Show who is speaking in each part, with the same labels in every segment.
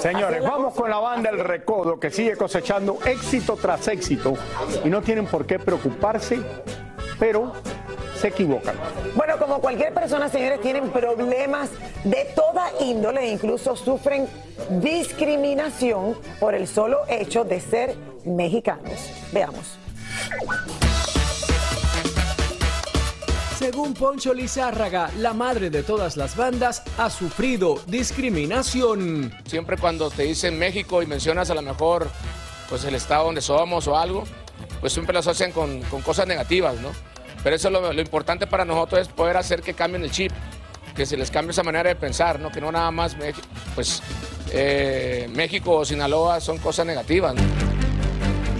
Speaker 1: Señores, vamos con la banda El Recodo que sigue cosechando éxito tras éxito y no tienen por qué preocuparse, pero se equivocan.
Speaker 2: Bueno, como cualquier persona, señores, tienen problemas de toda índole e incluso sufren discriminación por el solo hecho de ser mexicanos. Veamos.
Speaker 3: Según Poncho Lizárraga, la madre de todas las bandas ha sufrido discriminación.
Speaker 4: Siempre cuando te dicen México y mencionas a lo mejor pues el estado donde somos o algo, pues siempre lo asocian con, cosas negativas, ¿no? Pero eso lo, lo importante para nosotros es poder hacer que cambien el chip, que se les cambie esa manera de pensar, ¿no? Que no nada más Mex- pues, eh, México o Sinaloa son cosas negativas.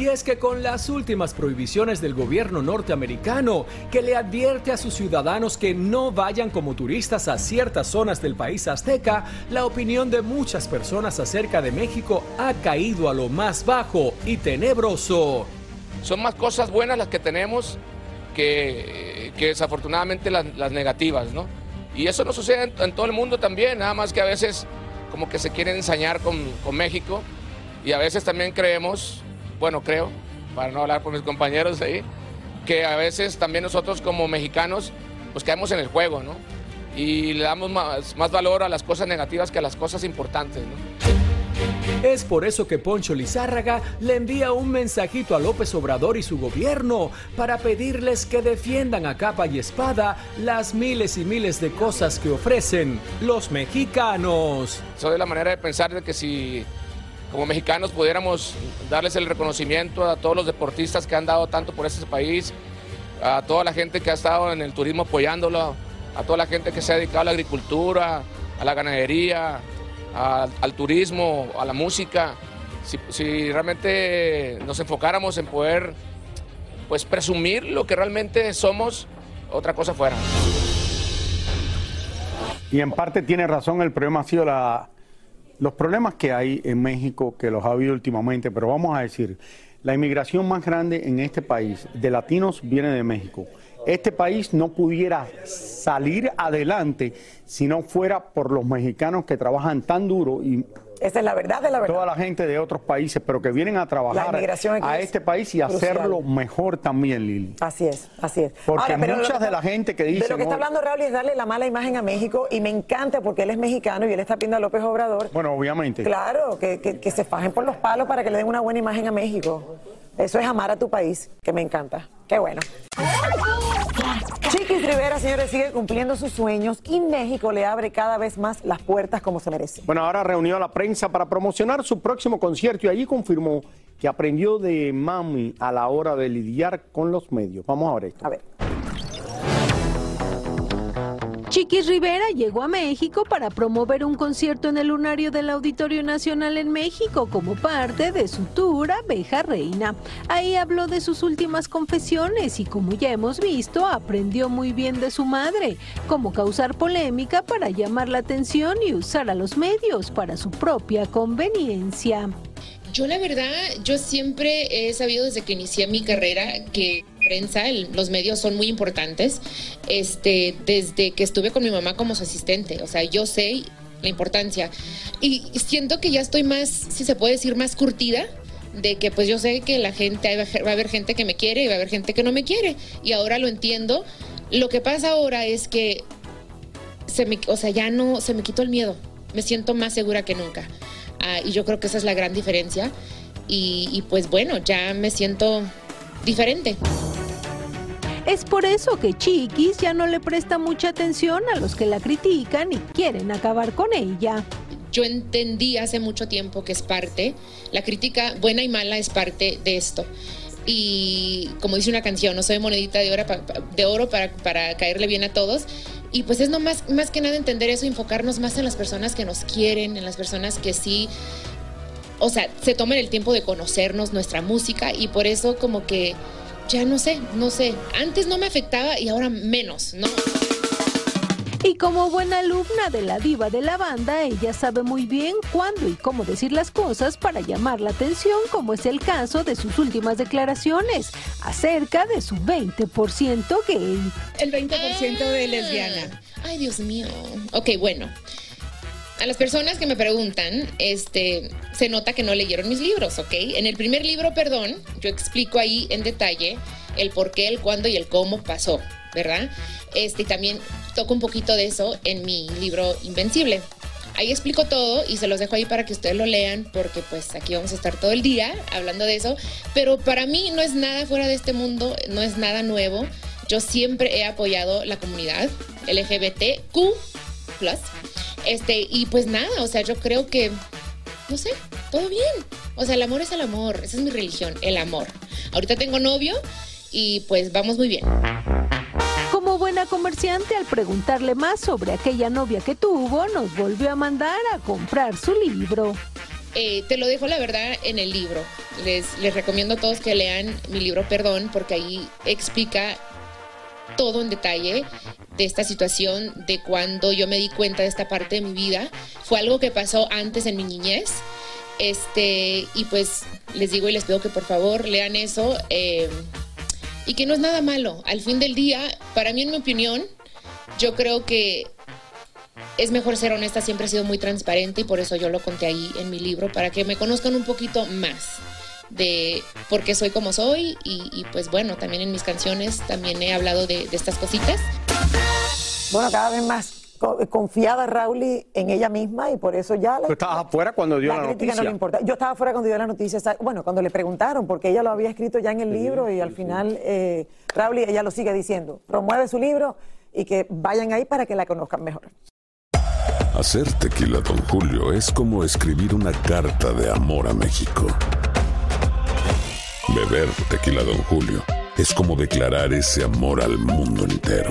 Speaker 3: Y es que con las últimas prohibiciones del gobierno norteamericano, que le advierte a sus ciudadanos que no vayan como turistas a ciertas zonas del país azteca, la opinión de muchas personas acerca de México ha caído a lo más bajo y tenebroso.
Speaker 4: Son más cosas buenas las que tenemos que, que desafortunadamente las, negativas, ¿no? Y eso no sucede en, en todo el mundo también, nada más que a veces como que se quieren ensañar con, con México y a veces también creemos, bueno, creo, para no hablar por mis compañeros ahí, que a veces también nosotros como mexicanos pues caemos en el juego, ¿no? Y le damos más, más valor a las cosas negativas que a las cosas importantes, ¿no?
Speaker 3: Es por eso que Poncho Lizárraga le envía un mensajito a López Obrador y su gobierno para pedirles que defiendan a capa y espada las miles y miles de cosas que ofrecen los mexicanos.
Speaker 4: Soy de la manera de pensar de que si como mexicanos pudiéramos darles el reconocimiento a todos los deportistas que han dado tanto por este país, a toda la gente que ha estado en el turismo apoyándolo, a toda la gente que se ha dedicado a la agricultura, a la ganadería, al turismo, a la música. Si, si realmente nos enfocáramos en poder pues presumir lo que realmente somos, otra cosa fuera.
Speaker 1: Y en parte tiene razón, el problema ha sido la, los problemas que hay en México, que los ha habido últimamente, pero vamos a decir, la inmigración más grande en este país de latinos viene de México. Este país no pudiera salir adelante si no fuera por los mexicanos que trabajan tan duro y
Speaker 2: Esa es la verdad de la verdad.
Speaker 1: toda la gente de otros países, pero que vienen a trabajar a
Speaker 2: es
Speaker 1: este país y
Speaker 2: crucial.
Speaker 1: hacerlo mejor también, Lili.
Speaker 2: Así es, así es.
Speaker 1: Porque
Speaker 2: pero
Speaker 1: muchas de la gente que
Speaker 2: De
Speaker 1: dicen,
Speaker 2: lo que está hablando Raúl es darle la mala imagen a México y me encanta porque él es mexicano y él está pidiendo a López Obrador.
Speaker 1: Bueno, obviamente.
Speaker 2: Claro, que, que- que se fajen por los palos para que le den una buena imagen a México. Eso es amar a tu país, que me encanta. Qué bueno. Chiquis Rivera, señores, sigue cumpliendo sus sueños y México le abre cada vez más las puertas como se merece.
Speaker 1: Bueno, ahora reunió a la prensa para promocionar su próximo concierto y allí confirmó que aprendió de mami a la hora de lidiar con los medios. Vamos a ver esto.
Speaker 2: A ver.
Speaker 5: Chiquis Rivera llegó a México para promover un concierto en el lunario del Auditorio Nacional en México como parte de su tour Abeja Reina. Ahí habló de sus últimas confesiones y como ya hemos visto, aprendió muy bien de su madre, cómo causar polémica para llamar la atención y usar a los medios para su propia conveniencia.
Speaker 6: Yo la verdad, yo siempre he sabido desde que inicié mi carrera que prensa, los medios son muy importantes. Este, desde que estuve con mi mamá como su asistente, o sea, yo sé la importancia y siento que ya estoy más, si se puede decir, más curtida de que pues yo sé que la gente va a haber gente que me quiere y va a haber gente que no me quiere y ahora lo entiendo. Lo que pasa ahora es que se me, o sea, ya no se me quitó el miedo. Me siento más segura que nunca. Ah, y yo creo que esa es la gran diferencia. Y, y pues bueno, ya me siento diferente.
Speaker 5: Es por eso que Chiquis ya no le presta mucha atención a los que la critican y quieren acabar con ella.
Speaker 6: Yo entendí hace mucho tiempo que es parte, la crítica buena y mala es parte de esto. Y como dice una canción, no soy monedita de oro, de oro para, para caerle bien a todos. Y pues es no más, que nada entender eso, enfocarnos más en las personas que nos quieren, en las personas que sí, o sea, se tomen el tiempo de conocernos, nuestra música, y por eso como que ya no sé, no sé, antes no me afectaba y ahora menos, ¿no?
Speaker 5: Y como buena alumna de la diva de la banda, ella sabe muy bien cuándo y cómo decir las cosas para llamar la atención, como es el caso de sus últimas declaraciones acerca de su 20% gay.
Speaker 6: El 20% de lesbiana. Ay, Dios mío. Ok, bueno. A las personas que me preguntan, este, se nota que no leyeron mis libros, ¿ok? En el primer libro, perdón, yo explico ahí en detalle el por qué, el cuándo y el cómo pasó, ¿verdad? Este, también toco un poquito de eso en mi libro Invencible. Ahí explico todo y se los dejo ahí para que ustedes lo lean porque pues aquí vamos a estar todo el día hablando de eso. Pero para mí no es nada fuera de este mundo, no es nada nuevo. Yo siempre he apoyado la comunidad LGBTQ+. Este, y pues nada, o sea, yo creo que, no sé, todo bien. O sea, el amor es el amor, esa es mi religión, el amor. Ahorita tengo novio y pues vamos muy bien.
Speaker 5: Como buena comerciante, al preguntarle más sobre aquella novia que tuvo, nos volvió a mandar a comprar su libro.
Speaker 6: Eh, te lo dejo la verdad en el libro. Les, les recomiendo a todos que lean mi libro Perdón, porque ahí explica todo en detalle de esta situación, de cuando yo me di cuenta de esta parte de mi vida. Fue algo que pasó antes en mi niñez. Este, y pues les digo y les pido que por favor lean eso. Eh, y que no es nada malo. Al fin del día, para mí, en mi opinión, yo creo que es mejor ser honesta, siempre he sido muy transparente y por eso yo lo conté ahí en mi libro, para que me conozcan un poquito más de por qué soy como soy y, pues bueno, también en mis canciones también he hablado de, estas cositas.
Speaker 2: Bueno, cada vez más confiada Raúl en ella misma y por eso ya...
Speaker 1: Tú estabas afuera cuando dio la, noticia. No le
Speaker 2: importa. Yo estaba afuera cuando dio la noticia. Bueno, cuando le preguntaron, porque ella lo había escrito ya en el libro y al final eh, Raúl ella lo sigue diciendo. Promueve su libro y que vayan ahí para que la conozcan mejor.
Speaker 7: Hacer tequila, don Julio, es como escribir una carta de amor a México. Beber tequila, don Julio, es como declarar ese amor al mundo entero.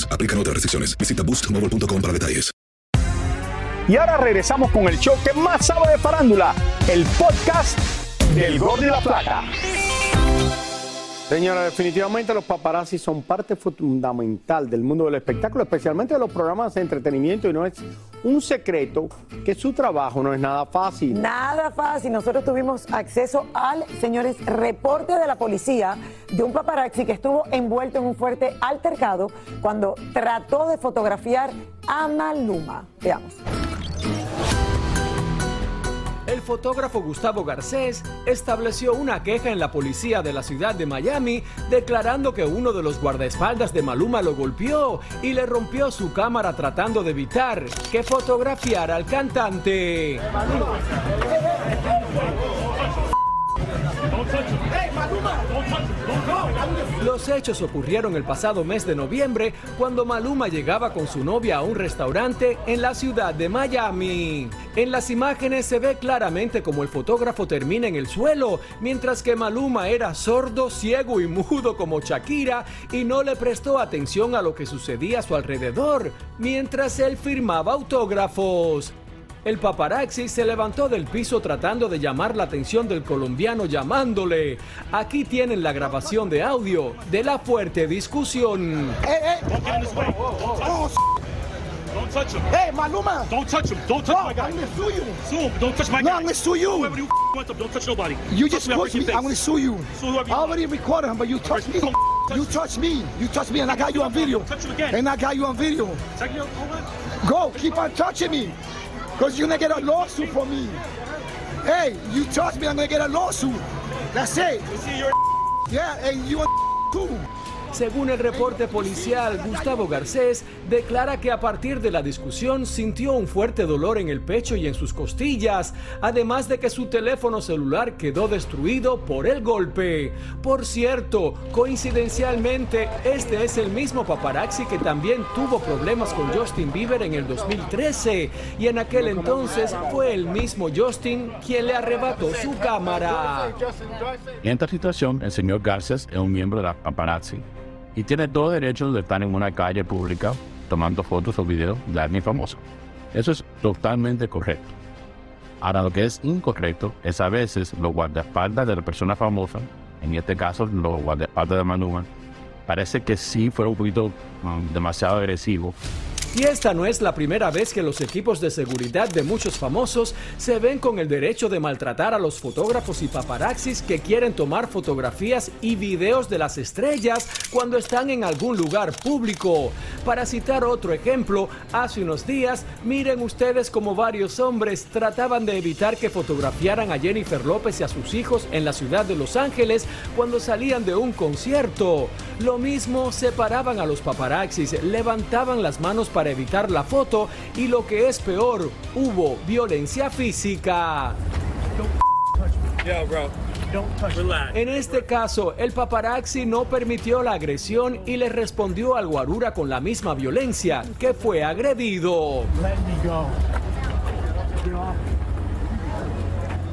Speaker 8: Aplican otras restricciones. Visita boostmobile.com para detalles.
Speaker 1: Y ahora regresamos con el show que más sabe de farándula, el podcast del Gol de la Plata. Señora, definitivamente los paparazzi son parte fundamental del mundo del espectáculo, especialmente de los programas de entretenimiento y no es un secreto que su trabajo no es nada fácil.
Speaker 2: Nada fácil. Nosotros tuvimos acceso al, señores, reporte de la policía de un paparazzi que estuvo envuelto en un fuerte altercado cuando trató de fotografiar a Maluma. Veamos.
Speaker 3: El fotógrafo Gustavo Garcés estableció una queja en la policía de la ciudad de Miami declarando que uno de los guardaespaldas de Maluma lo golpeó y le rompió su cámara tratando de evitar que fotografiara al cantante. Los hechos ocurrieron el pasado mes de noviembre cuando Maluma llegaba con su novia a un restaurante en la ciudad de Miami. En las imágenes se ve claramente como el fotógrafo termina en el suelo, mientras que Maluma era sordo, ciego y mudo como Shakira y no le prestó atención a lo que sucedía a su alrededor, mientras él firmaba autógrafos. El paparazzi se levantó del piso tratando de llamar la atención del colombiano llamándole. Aquí tienen la grabación de audio de la fuerte discusión.
Speaker 9: Don't touch him. Hey, Maluma. Don't touch him. Don't touch
Speaker 10: No,
Speaker 9: my guy.
Speaker 10: I'm gonna sue you.
Speaker 9: Sue him. Don't touch my
Speaker 10: No,
Speaker 9: guy.
Speaker 10: I'm gonna sue you.
Speaker 9: Whoever you him. Don't touch nobody.
Speaker 10: You
Speaker 9: Touch
Speaker 10: just pushed me. I'm gonna sue you.
Speaker 9: Sue whoever you
Speaker 10: I already recorded him, but you touched me. You touched me. You touched me, and I got you on video.
Speaker 9: Touch you again.
Speaker 10: And I got you on video. Go, keep on touching me, cause you're gonna get a lawsuit from me. Hey, you touch me, I'm gonna get a lawsuit. That's it. Yeah, and you're too.
Speaker 3: Según el reporte policial, Gustavo Garcés declara que a partir de la discusión sintió un fuerte dolor en el pecho y en sus costillas, además de que su teléfono celular quedó destruido por el golpe. Por cierto, coincidencialmente, este es el mismo paparazzi que también tuvo problemas con Justin Bieber en el 2013 y en aquel entonces fue el mismo Justin quien le arrebató su cámara.
Speaker 11: En esta situación, el señor Garces es un miembro de la paparazzi y tiene todo derecho de estar en una calle pública tomando fotos o videos de alguien famoso. Eso es totalmente correcto. Ahora, lo que es incorrecto es a veces los guardaespaldas de la persona famosa, en este caso los guardaespaldas de Maluma, parece que sí fueron un poquito um, demasiado agresivos
Speaker 3: Y esta no es la primera vez que los equipos de seguridad de muchos famosos se ven con el derecho de maltratar a los fotógrafos y paparazzis que quieren tomar fotografías y videos de las estrellas cuando están en algún lugar público. Para citar otro ejemplo, hace unos días, miren ustedes como varios hombres trataban de evitar que fotografiaran a Jennifer López y a sus hijos en la ciudad de Los Ángeles cuando salían de un concierto. Lo mismo separaban a los paparazzis, levantaban las manos para evitar la foto y lo que es peor, hubo violencia física. En este caso, el paparazzi no permitió la agresión y le respondió al guarura con la misma violencia, que fue agredido.
Speaker 9: Let me go. Get off.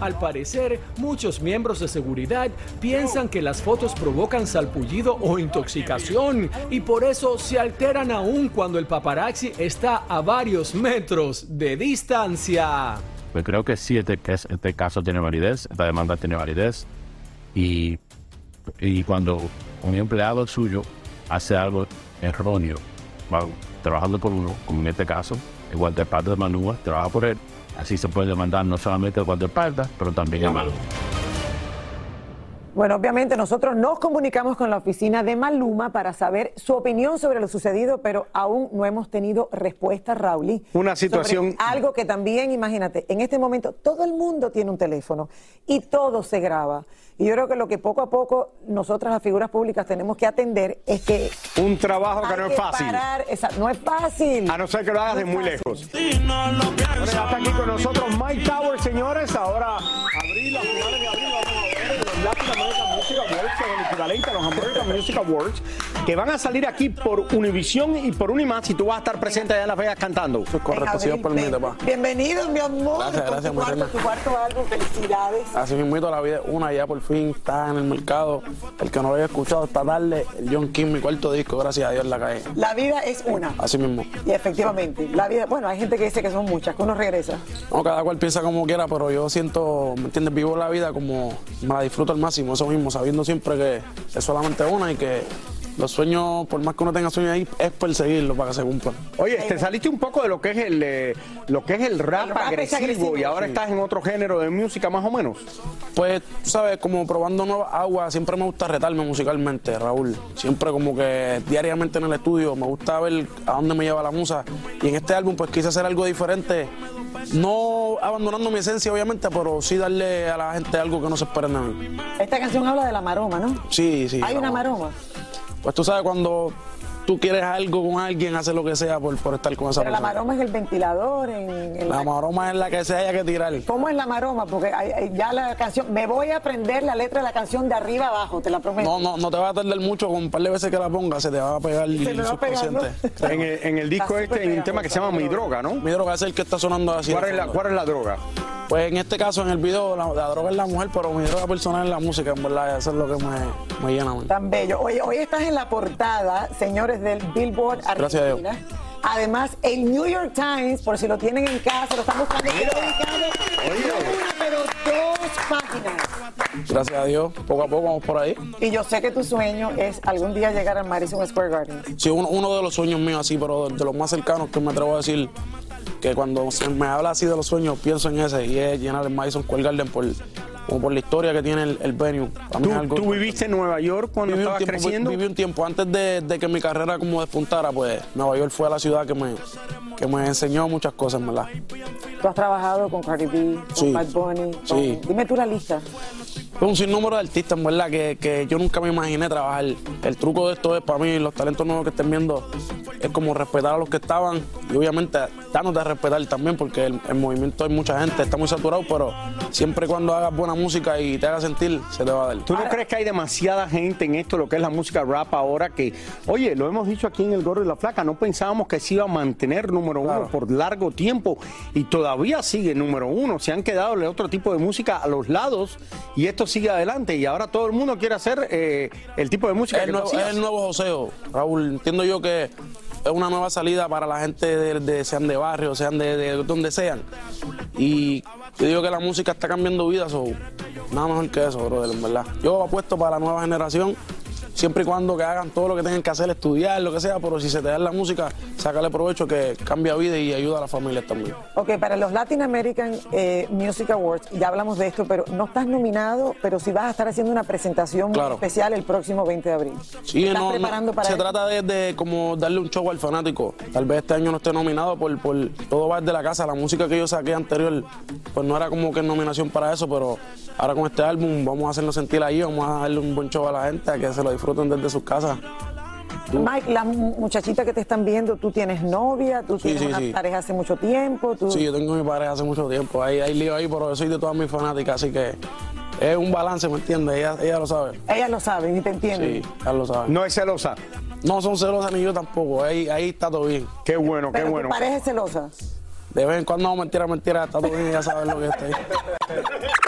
Speaker 3: Al parecer, muchos miembros de seguridad piensan que las fotos provocan salpullido o intoxicación y por eso se alteran aún cuando el paparazzi está a varios metros de distancia.
Speaker 11: Pues creo que sí, este, este caso tiene validez, esta demanda tiene validez. Y, y cuando un empleado suyo hace algo erróneo, trabajando por uno, como en este caso, el guardaespaldas de Manúa trabaja por él, así se puede demandar no solamente al guardaespaldas, pero también a Maluma.
Speaker 2: Bueno, obviamente nosotros nos comunicamos con la oficina de Maluma para saber su opinión sobre lo sucedido, pero aún no hemos tenido respuesta, Rauli.
Speaker 1: Una situación-
Speaker 2: sobre algo que también, imagínate, en este momento todo el mundo tiene un teléfono y todo se graba. Y yo creo que lo que poco a poco nosotras las figuras públicas tenemos que atender es que
Speaker 1: Un trabajo que no es fácil.
Speaker 2: parar esa- no es fácil.
Speaker 1: A no ser que lo hagas de muy lejos. Bueno, ya está aquí con nosotros Mike Tower, señores. Ahora, abril, a finales de Latin American Music Awards, el equivalente a los American Music Awards, que van a salir aquí por Univision y por Unimas y tú vas a estar presente allá en Las Vegas cantando.
Speaker 12: Correcto, si Dios permite, pa.
Speaker 2: Bienvenido, mi amor.
Speaker 12: Gracias,
Speaker 2: Con
Speaker 12: gracias,
Speaker 2: tu cuarto, tu cuarto álbum, felicidades.
Speaker 12: Así mismo la vida es una, ya por fin está en el mercado. El que no lo había escuchado esta tarde, el John King, mi cuarto disco, gracias a Dios la cae.
Speaker 2: La vida es una.
Speaker 12: Así mismo.
Speaker 2: Y efectivamente, la vida, bueno, hay gente que dice que son muchas, que uno regresa.
Speaker 12: No, cada cual piensa como quiera, pero yo siento, ¿me entiendes? Vivo la vida como me la disfruto al máximo, eso mismo, sabiendo siempre que es solamente una y que los sueños, por más que uno tenga sueños ahí, es perseguirlos para que se cumplan.
Speaker 1: Oye, te saliste un poco de lo que es el eh, lo que es el rap,
Speaker 12: El rap es
Speaker 1: agresivo,
Speaker 12: agresivo.
Speaker 1: y ahora
Speaker 12: Sí.
Speaker 1: estás en otro género de música más o menos.
Speaker 12: Pues, tú sabes, como probando nuevas aguas, siempre me gusta retarme musicalmente, Raúl. Siempre como que diariamente en el estudio me gusta ver a dónde me lleva la musa. Y en este álbum pues quise hacer algo diferente. No abandonando mi esencia, obviamente, pero sí darle a la gente algo que no se esperen de mí.
Speaker 2: Esta canción habla de la maroma, ¿no?
Speaker 12: Sí, sí.
Speaker 2: Hay una
Speaker 12: Raúl.
Speaker 2: maroma.
Speaker 12: Pues tú sabes cuando tú quieres algo con alguien, hacer lo que sea por, por estar con esa
Speaker 2: Pero la
Speaker 12: persona.
Speaker 2: maroma es el ventilador. En, en
Speaker 12: La maroma es la que se haya que tirar.
Speaker 2: ¿Cómo es la maroma? Porque hay- hay- ya la canción, me voy a aprender la letra de la canción de arriba abajo, te la prometo.
Speaker 12: No, no, no te va a tardar mucho, con un par de veces que la pongas se te va a pegar el subconsciente.
Speaker 1: En el, en el disco este hay un tema que se llama Mi Droga, ¿no?
Speaker 12: Mi droga es el que está sonando así.
Speaker 1: ¿Cuál es la, cuál es la droga?
Speaker 12: Pues en este caso, en el video, la, la droga es la mujer, pero mi droga personal es la música, en verdad, eso es lo que me, me llena. man.
Speaker 2: Tan bello. Oye, hoy estás en la portada, señores, del Billboard
Speaker 12: Gracias a Dios.
Speaker 2: Argentina. Además, el New York Times, por si lo tienen en casa, lo están buscando, una, pero dos páginas.
Speaker 12: Gracias a Dios, poco a poco vamos por ahí.
Speaker 2: Y yo sé que tu sueño es algún día llegar al Madison Square Garden.
Speaker 12: Sí, uno, uno de los sueños míos así, pero de los más cercanos que me atrevo a decir que cuando se me habla así de los sueños, pienso en ese y es llenar el Madison Square Garden por, como por la historia que tiene el, el venue. Para mí
Speaker 1: ¿Tú,
Speaker 12: es algo-
Speaker 1: tú viviste en Nueva York cuando estabas
Speaker 12: tiempo,
Speaker 1: creciendo?
Speaker 12: Viví un tiempo antes de, de que mi carrera como despuntara, pues Nueva York fue la ciudad que me, que me enseñó muchas cosas, ¿verdad?
Speaker 2: Tú has trabajado con Cardi B, con
Speaker 12: Sí.
Speaker 2: Bad Bunny. con-
Speaker 12: Sí.
Speaker 2: Dime tú la lista.
Speaker 12: Es un sinnúmero de artistas, en verdad, que, que yo nunca me imaginé trabajar. El truco de esto es, para mí, los talentos nuevos que estén viendo, es como respetar a los que estaban y obviamente dándote a respetar también, porque el, el movimiento hay mucha gente, está muy saturado, pero siempre y cuando hagas buena música y te hagas sentir, se te va a dar.
Speaker 1: ¿Tú no crees que hay demasiada gente en esto, lo que es la música rap ahora, que, oye, lo hemos dicho aquí en El Gordo y la Flaca, no pensábamos que se iba a mantener número uno por largo tiempo y todavía sigue número uno. Se han quedado otro tipo de música a los lados y esto sigue adelante y ahora todo el mundo quiere hacer eh, el tipo de música que
Speaker 12: el,
Speaker 1: tú
Speaker 12: nuevo, es el nuevo joseo, Raúl. Entiendo yo que es una nueva salida para la gente, de, de- sean de barrio, sean de, de donde sean. Y yo digo que la música está cambiando vidas, o nada mejor que eso, brother, en verdad. Yo apuesto para la nueva generación, siempre y cuando que hagan todo lo que tengan que hacer, estudiar, lo que sea, pero si se te da la música, sácale provecho que cambia vida y ayuda a la familia también.
Speaker 2: Ok, para los Latin American eh, Music Awards, ya hablamos de esto, pero no estás nominado, pero sí vas a estar haciendo una presentación
Speaker 12: Claro.
Speaker 2: especial el próximo 20 de abril.
Speaker 12: Sí,
Speaker 2: ¿Estás
Speaker 12: no, no,
Speaker 2: preparando para
Speaker 12: se
Speaker 2: eso?
Speaker 12: trata de, de como darle un show al fanático. Tal vez este año no esté nominado por, por todo va de la casa. La música que yo saqué anterior, pues no era como que nominación para eso, pero ahora con este álbum vamos a hacerlo sentir ahí, vamos a darle un buen show a la gente, a que se lo disfruten desde sus casas.
Speaker 2: Mike, las mu- muchachitas que te están viendo, tú tienes novia, tú tienes
Speaker 12: sí,
Speaker 2: una
Speaker 12: sí.
Speaker 2: pareja hace mucho tiempo, tú...
Speaker 12: Sí, yo tengo mi pareja hace mucho tiempo, hay, hay lío ahí, pero yo soy de todas mis fanáticas, así que es un balance, ¿me entiendes? Ella, ella lo sabe.
Speaker 2: Ellas lo saben y te entienden.
Speaker 12: Sí, ella lo sabe.
Speaker 1: No es celosa.
Speaker 12: No son celosas ni yo tampoco, ahí, ahí está todo bien.
Speaker 1: Qué bueno,
Speaker 2: Pero tu pareja es celosa.
Speaker 12: De vez en cuando, no, mentira, mentira, está todo bien, ya sabes lo que está ahí.